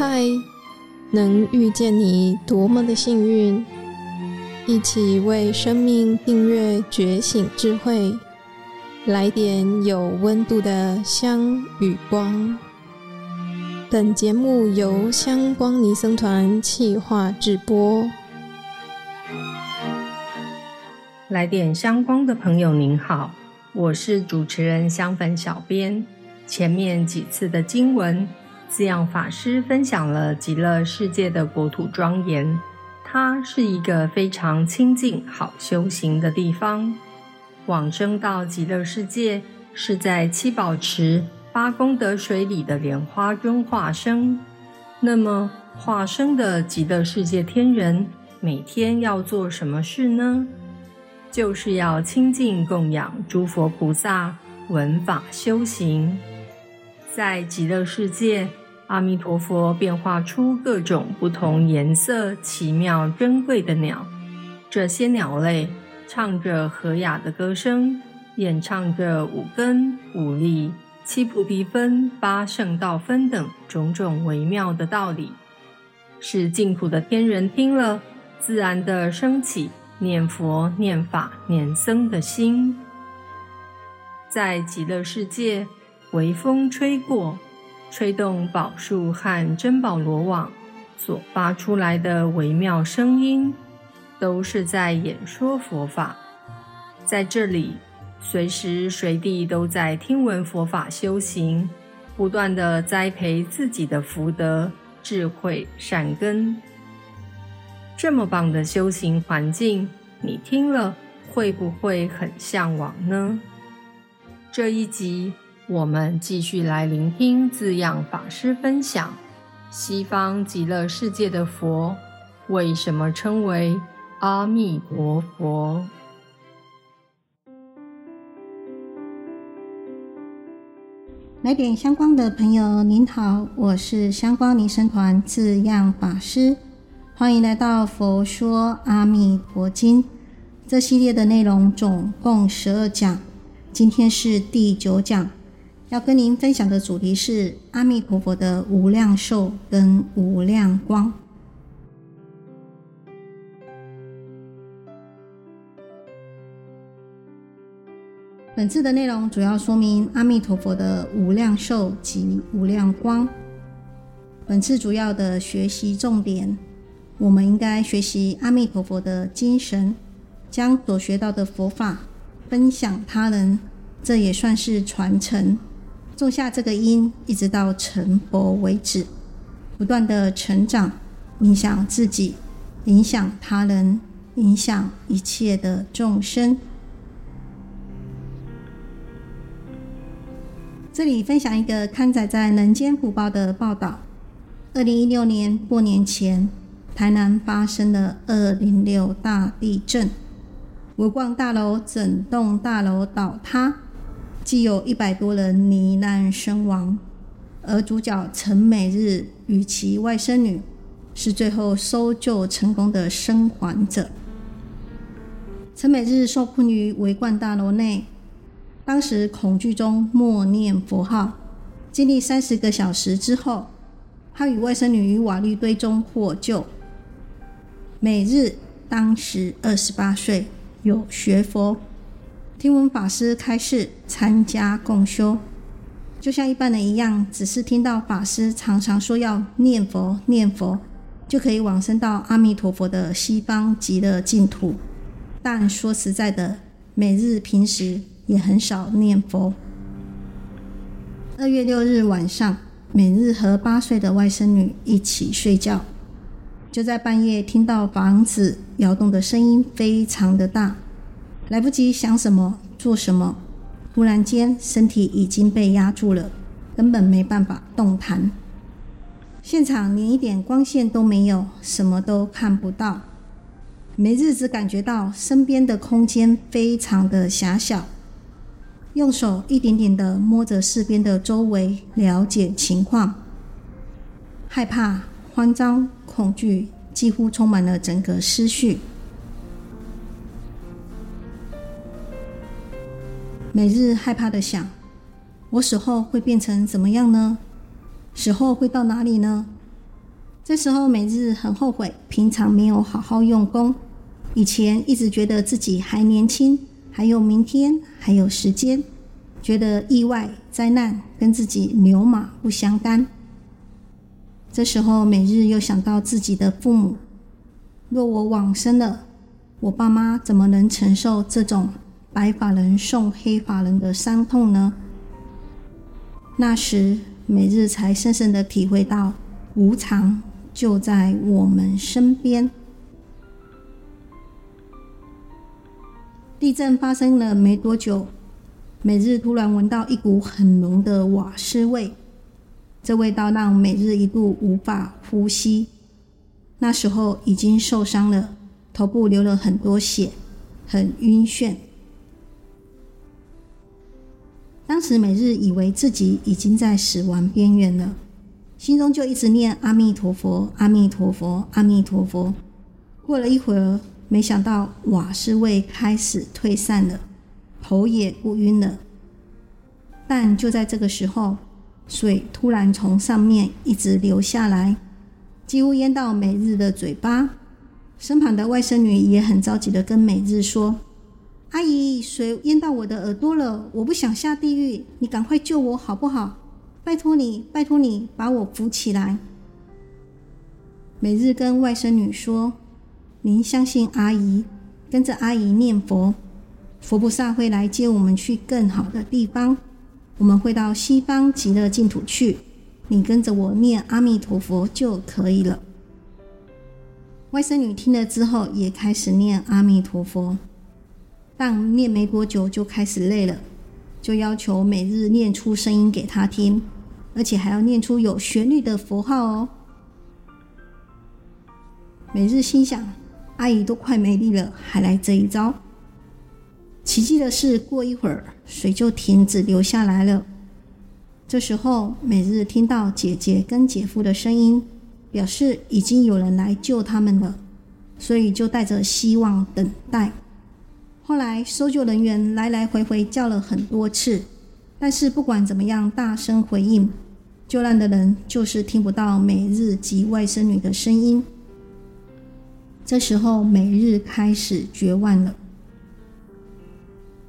嗨，能遇见你多么的幸运！一起为生命订阅觉醒智慧，来点有温度的香与光。本节目由香光尼僧团企划制播。来点香光的朋友，您好，我是主持人香粉小编。前面几次的经文，滋养法师分享了极乐世界的国土庄严，它是一个非常清净、好修行的地方。往生到极乐世界，是在七宝池。八功德水里的莲花中化生，那么化生的极乐世界天人每天要做什么事呢？就是要亲近供养诸佛菩萨，闻法修行。在极乐世界，阿弥陀佛变化出各种不同颜色、奇妙珍贵的鸟，这些鸟类唱着和雅的歌声，演唱着五根五力。七菩提分、八圣道分等种种微妙的道理，使净土的天人听了，自然的升起念佛、念法、念僧的心。在极乐世界，微风吹过，吹动宝树和珍宝罗网所发出来的微妙声音，都是在演说佛法。在这里。随时随地都在听闻佛法修行，不断的栽培自己的福德、智慧、善根。这么棒的修行环境，你听了会不会很向往呢？这一集我们继续来聆听字样法师分享：西方极乐世界的佛为什么称为阿弥陀佛？来点香光的朋友，您好，我是香光尼僧团字样法师，欢迎来到《佛说阿弥陀经》这系列的内容，总共十二讲，今天是第九讲，要跟您分享的主题是阿弥陀佛的无量寿跟无量光。本次的内容主要说明阿弥陀佛的无量寿及无量光。本次主要的学习重点，我们应该学习阿弥陀佛的精神，将所学到的佛法分享他人，这也算是传承，种下这个因，一直到成佛为止，不断的成长，影响自己，影响他人，影响一切的众生。这里分享一个刊载在《人间福报》的报道：二零一六年过年前，台南发生了二零六大地震，维冠大楼整栋大楼倒塌，既有一百多人罹难身亡。而主角陈美日与其外甥女是最后搜救成功的生还者。陈美日受困于维冠大楼内。当时恐惧中默念佛号，经历三十个小时之后，他与外甥女于瓦砾堆中获救。每日当时二十八岁，有学佛，听闻法师开示，参加共修，就像一般人一样，只是听到法师常常说要念佛念佛，就可以往生到阿弥陀佛的西方极乐净土。但说实在的，每日平时。也很少念佛。二月六日晚上，每日和八岁的外甥女一起睡觉，就在半夜听到房子摇动的声音非常的大，来不及想什么做什么，突然间身体已经被压住了，根本没办法动弹。现场连一点光线都没有，什么都看不到。每日只感觉到身边的空间非常的狭小。用手一点点的摸着四边的周围，了解情况。害怕、慌张、恐惧，几乎充满了整个思绪。每日害怕的想：我死后会变成怎么样呢？死后会到哪里呢？这时候每日很后悔，平常没有好好用功。以前一直觉得自己还年轻，还有明天，还有时间，觉得意外灾难跟自己牛马不相干。这时候每日又想到自己的父母，若我往生了，我爸妈怎么能承受这种白发人送黑发人的伤痛呢？那时美日才深深的体会到无常就在我们身边。地震发生了没多久，美日突然闻到一股很浓的瓦斯味，这味道让美日一度无法呼吸。那时候已经受伤了，头部流了很多血，很晕眩。当时美日以为自己已经在死亡边缘了，心中就一直念阿弥陀佛，阿弥陀佛，阿弥陀佛。过了一会儿。没想到瓦斯味开始退散了，头也不晕了。但就在这个时候，水突然从上面一直流下来，几乎淹到美日的嘴巴。身旁的外甥女也很着急的跟美日说：“阿姨，水淹到我的耳朵了，我不想下地狱，你赶快救我好不好？拜托你，拜托你，把我扶起来。”每日跟外甥女说。您相信阿姨，跟着阿姨念佛，佛菩萨会来接我们去更好的地方。我们会到西方极乐净土去。你跟着我念阿弥陀佛就可以了。外甥女听了之后，也开始念阿弥陀佛，但念没多久就开始累了，就要求每日念出声音给他听，而且还要念出有旋律的佛号哦。每日心想。阿姨都快没力了，还来这一招。奇迹的是，过一会儿水就停止流下来了。这时候，每日听到姐姐跟姐夫的声音，表示已经有人来救他们了，所以就带着希望等待。后来，搜救人员来来回回叫了很多次，但是不管怎么样大声回应，救难的人就是听不到每日及外甥女的声音。这时候，每日开始绝望了。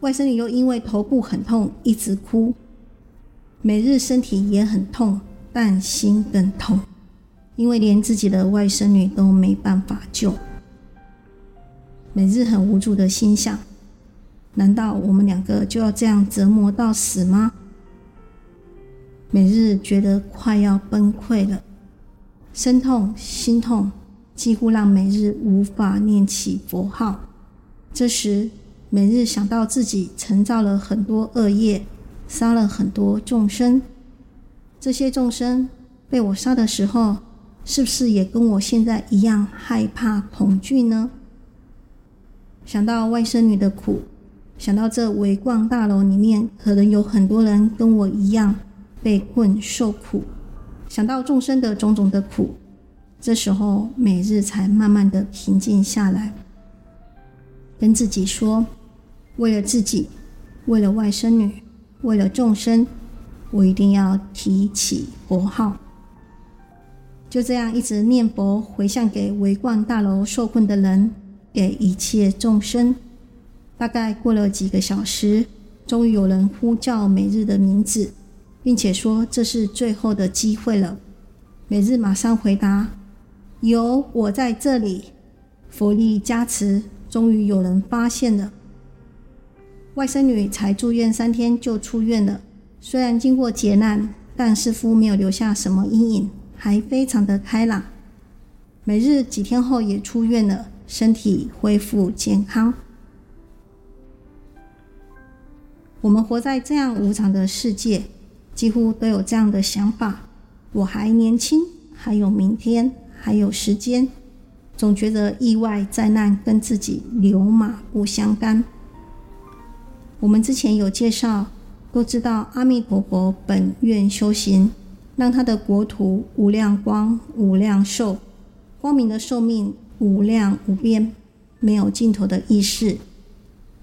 外甥女又因为头部很痛，一直哭。每日身体也很痛，但心更痛，因为连自己的外甥女都没办法救。每日很无助的心想：难道我们两个就要这样折磨到死吗？每日觉得快要崩溃了，身痛心痛。几乎让每日无法念起佛号。这时，每日想到自己承造了很多恶业，杀了很多众生。这些众生被我杀的时候，是不是也跟我现在一样害怕恐惧呢？想到外甥女的苦，想到这围观大楼里面可能有很多人跟我一样被困受苦，想到众生的种种的苦。这时候，每日才慢慢的平静下来，跟自己说：为了自己，为了外甥女，为了众生，我一定要提起佛号。就这样一直念佛，回向给围观大楼受困的人，给一切众生。大概过了几个小时，终于有人呼叫每日的名字，并且说这是最后的机会了。每日马上回答。有我在这里，佛力加持，终于有人发现了。外甥女才住院三天就出院了，虽然经过劫难，但似乎没有留下什么阴影，还非常的开朗。每日几天后也出院了，身体恢复健康。我们活在这样无常的世界，几乎都有这样的想法：我还年轻，还有明天。还有时间，总觉得意外灾难跟自己牛马不相干。我们之前有介绍，都知道阿弥陀佛本愿修行，让他的国土无量光、无量寿，光明的寿命无量无边，没有尽头的意识。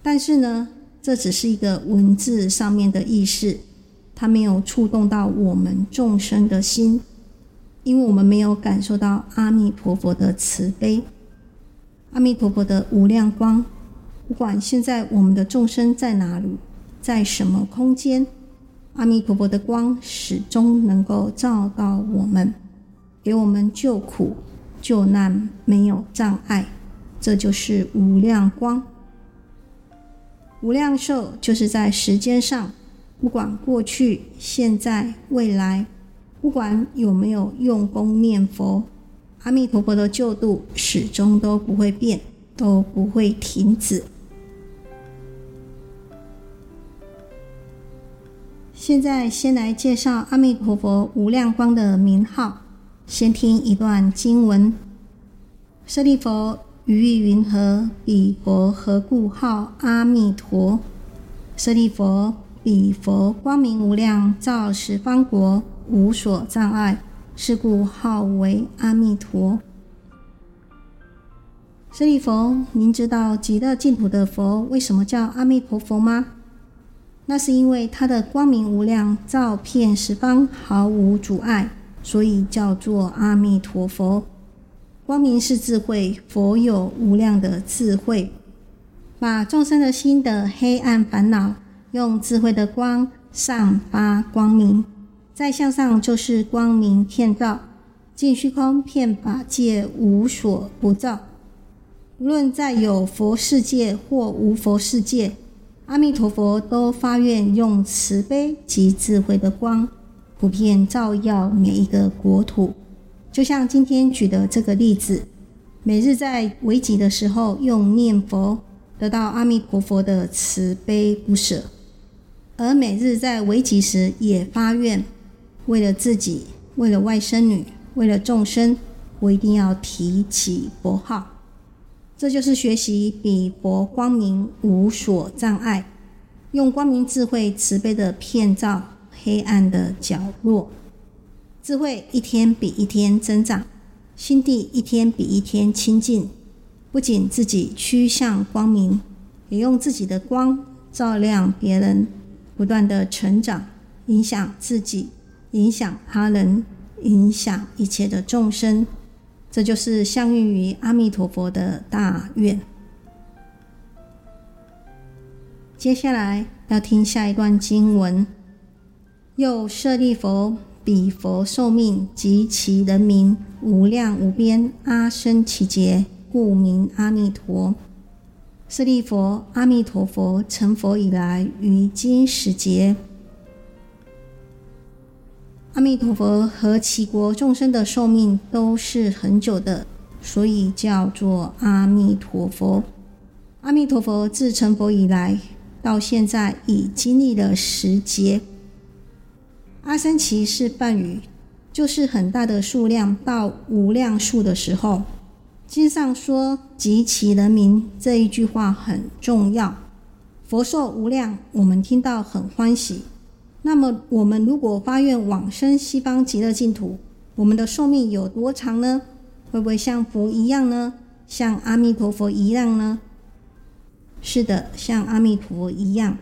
但是呢，这只是一个文字上面的意识，它没有触动到我们众生的心。因为我们没有感受到阿弥陀佛的慈悲，阿弥陀佛的无量光。不管现在我们的众生在哪里，在什么空间，阿弥陀佛的光始终能够照到我们，给我们救苦救难，没有障碍。这就是无量光。无量寿就是在时间上，不管过去、现在、未来，不管有没有用功念佛，阿弥陀佛的救度始终都不会变，都不会停止。现在先来介绍阿弥陀佛无量光的名号，先听一段经文：舍利佛。于意云何？彼佛何故号阿弥陀？舍利佛，彼佛光明无量，照十方国，无所障碍，是故号为阿弥陀。舍利佛，您知道极乐净土的佛为什么叫阿弥陀佛吗？那是因为他的光明无量，照遍十方，毫无阻碍，所以叫做阿弥陀佛。光明是智慧，佛有无量的智慧，把众生的心的黑暗烦恼，用智慧的光散发光明，再向上就是光明遍照，尽虚空遍法界无所不照。无论在有佛世界或无佛世界，阿弥陀佛都发愿用慈悲及智慧的光，普遍照耀每一个国土。就像今天举的这个例子，每日在危急的时候用念佛，得到阿弥陀佛的慈悲不舍；而每日在危急时也发愿，为了自己，为了外甥女，为了众生，我一定要提起佛号。这就是学习比佛光明无所障碍，用光明智慧慈悲的片照黑暗的角落。智慧一天比一天增长，心地一天比一天清净。不仅自己趋向光明，也用自己的光照亮别人，不断的成长，影响自己，影响他人，影响一切的众生。这就是相应于阿弥陀佛的大愿。接下来要听下一段经文，又舍利佛。彼佛寿命及其人民无量无边，阿僧祇劫，故名阿弥陀。舍利佛，阿弥陀佛成佛以来，于今时节，阿弥陀佛和其国众生的寿命都是很久的，所以叫做阿弥陀佛。阿弥陀佛自成佛以来，到现在已经历了十劫。阿僧祇是梵语，就是很大的数量到无量数的时候。经上说“及其人民”这一句话很重要。佛寿无量，我们听到很欢喜。那么，我们如果发愿往生西方极乐净土，我们的寿命有多长呢？会不会像佛一样呢？像阿弥陀佛一样呢？是的，像阿弥陀佛一样。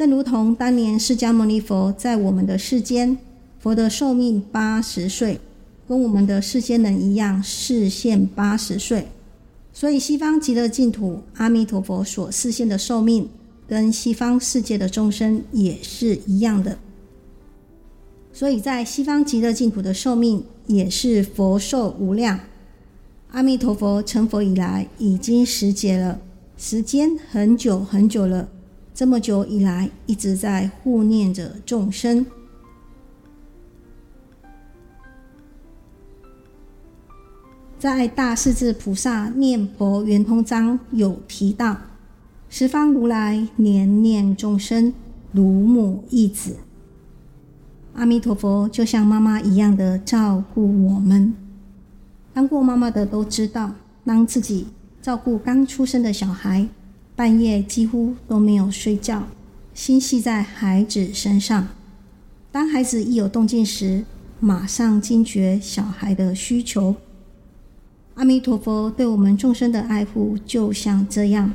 正如同当年释迦牟尼佛在我们的世间，佛的寿命八十岁，跟我们的世间人一样，视现八十岁。所以西方极乐净土阿弥陀佛所视现的寿命，跟西方世界的众生也是一样的。所以在西方极乐净土的寿命也是佛寿无量。阿弥陀佛成佛以来已经十劫了，时间很久很久了。这么久以来，一直在护念着众生。在《大势至菩萨念佛圆通章》有提到：“十方如来念念众生，如母忆子。”阿弥陀佛就像妈妈一样的照顾我们。当过妈妈的都知道，当自己照顾刚出生的小孩。半夜几乎都没有睡觉，心系在孩子身上。当孩子一有动静时，马上惊觉小孩的需求。阿弥陀佛对我们众生的爱护就像这样，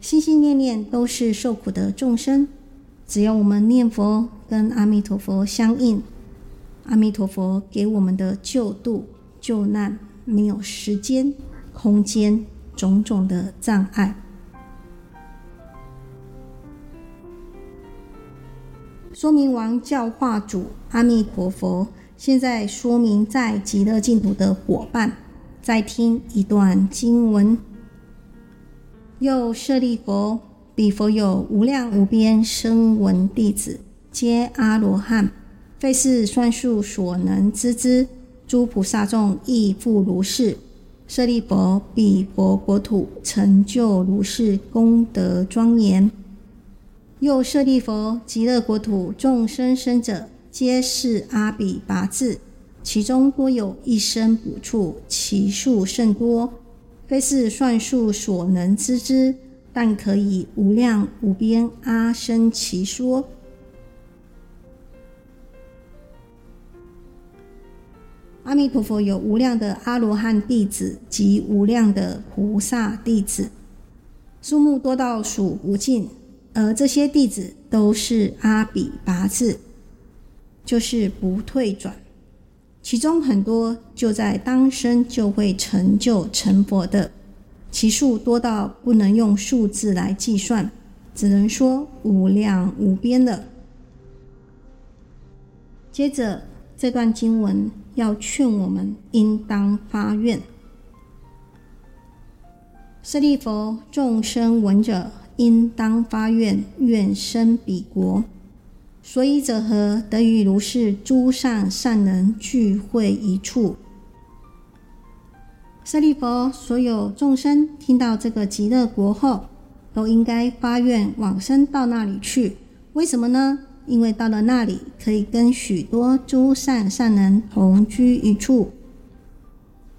心心念念都是受苦的众生。只要我们念佛跟阿弥陀佛相应，阿弥陀佛给我们的救度救难，没有时间、空间种种的障碍。说明王教化主阿弥陀佛，现在说明在极乐净土的伙伴，再听一段经文：又舍利佛，彼佛有无量无边声闻弟子，皆阿罗汉。非是算数所能知之，诸菩萨众亦复如是。舍利弗，彼佛国土成就如是功德庄严。又舍利弗，极乐国土众生生者，皆是阿比拔智，其中多有一生补处，其数甚多，非是算数所能知之，但可以无量无边阿生其说。阿弥陀佛有无量的阿罗汉弟子及无量的菩萨弟子，数目多到数不尽。而这些弟子都是阿比拔智，就是不退转。其中很多就在当生就会成就成佛的，其数多到不能用数字来计算，只能说无量无边了。接着这段经文。要劝我们应当发愿，舍利弗，众生闻者应当发愿，愿生彼国。所以者何？得与如是诸善善人聚会一处。舍利弗，所有众生听到这个极乐国后，都应该发愿往生到那里去。为什么呢？因为到了那里，可以跟许多诸善善人同居一处。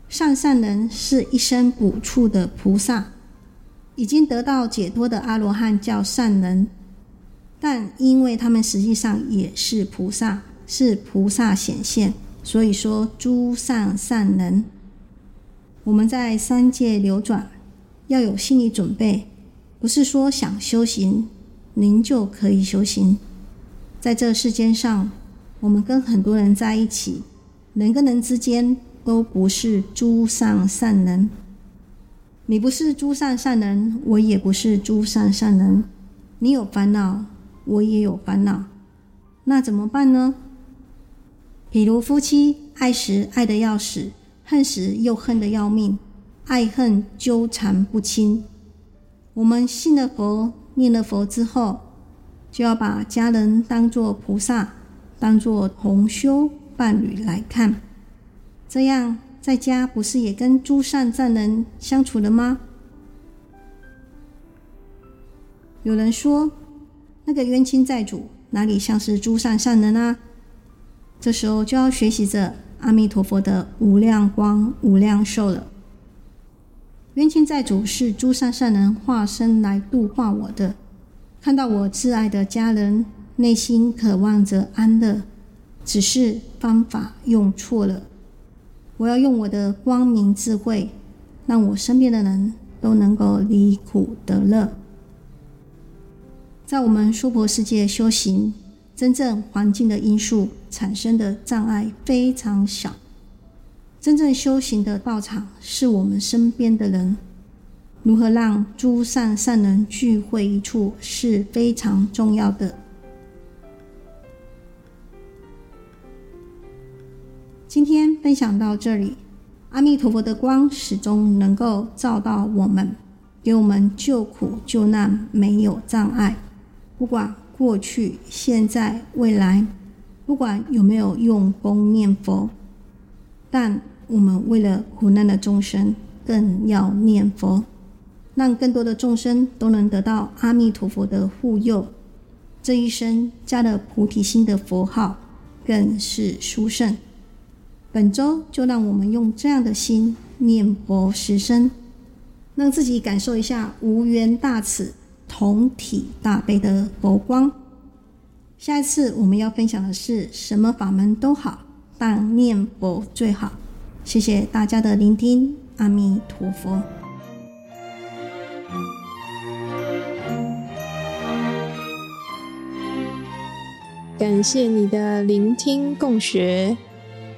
善善人是一生补处的菩萨，已经得到解脱的阿罗汉叫善人，但因为他们实际上也是菩萨，是菩萨显现，所以说诸善善人。我们在三界流转，要有心理准备，不是说想修行，您就可以修行。在这世间上，我们跟很多人在一起，人跟人之间都不是诸善善人。你不是诸善善人，我也不是诸善善人。你有烦恼，我也有烦恼，那怎么办呢？比如夫妻爱时爱得要死，恨时又恨得要命，爱恨纠缠不清。我们信了佛，念了佛之后。就要把家人当作菩萨，当作同修伴侣来看，这样在家不是也跟诸善善人相处了吗？有人说，那个冤亲债主哪里像是诸善善人啊？这时候就要学习着阿弥陀佛的无量光、无量寿了。冤亲债主是诸善善人化身来度化我的。看到我挚爱的家人，内心渴望着安乐，只是方法用错了。我要用我的光明智慧，让我身边的人都能够离苦得乐。在我们娑婆世界修行，真正环境的因素产生的障碍非常小。真正修行的道场是我们身边的人。如何让诸善善人聚会一处是非常重要的。今天分享到这里，阿弥陀佛的光始终能够照到我们，给我们救苦救难，没有障碍。不管过去、现在、未来，不管有没有用功念佛，但我们为了苦难的众生，更要念佛。让更多的众生都能得到阿弥陀佛的护佑，这一生加了菩提心的佛号，更是殊胜。本周就让我们用这样的心念佛十声，让自己感受一下无缘大慈、同体大悲的佛光。下一次我们要分享的是什么法门都好，但念佛最好。谢谢大家的聆听，阿弥陀佛。感谢你的聆听共学，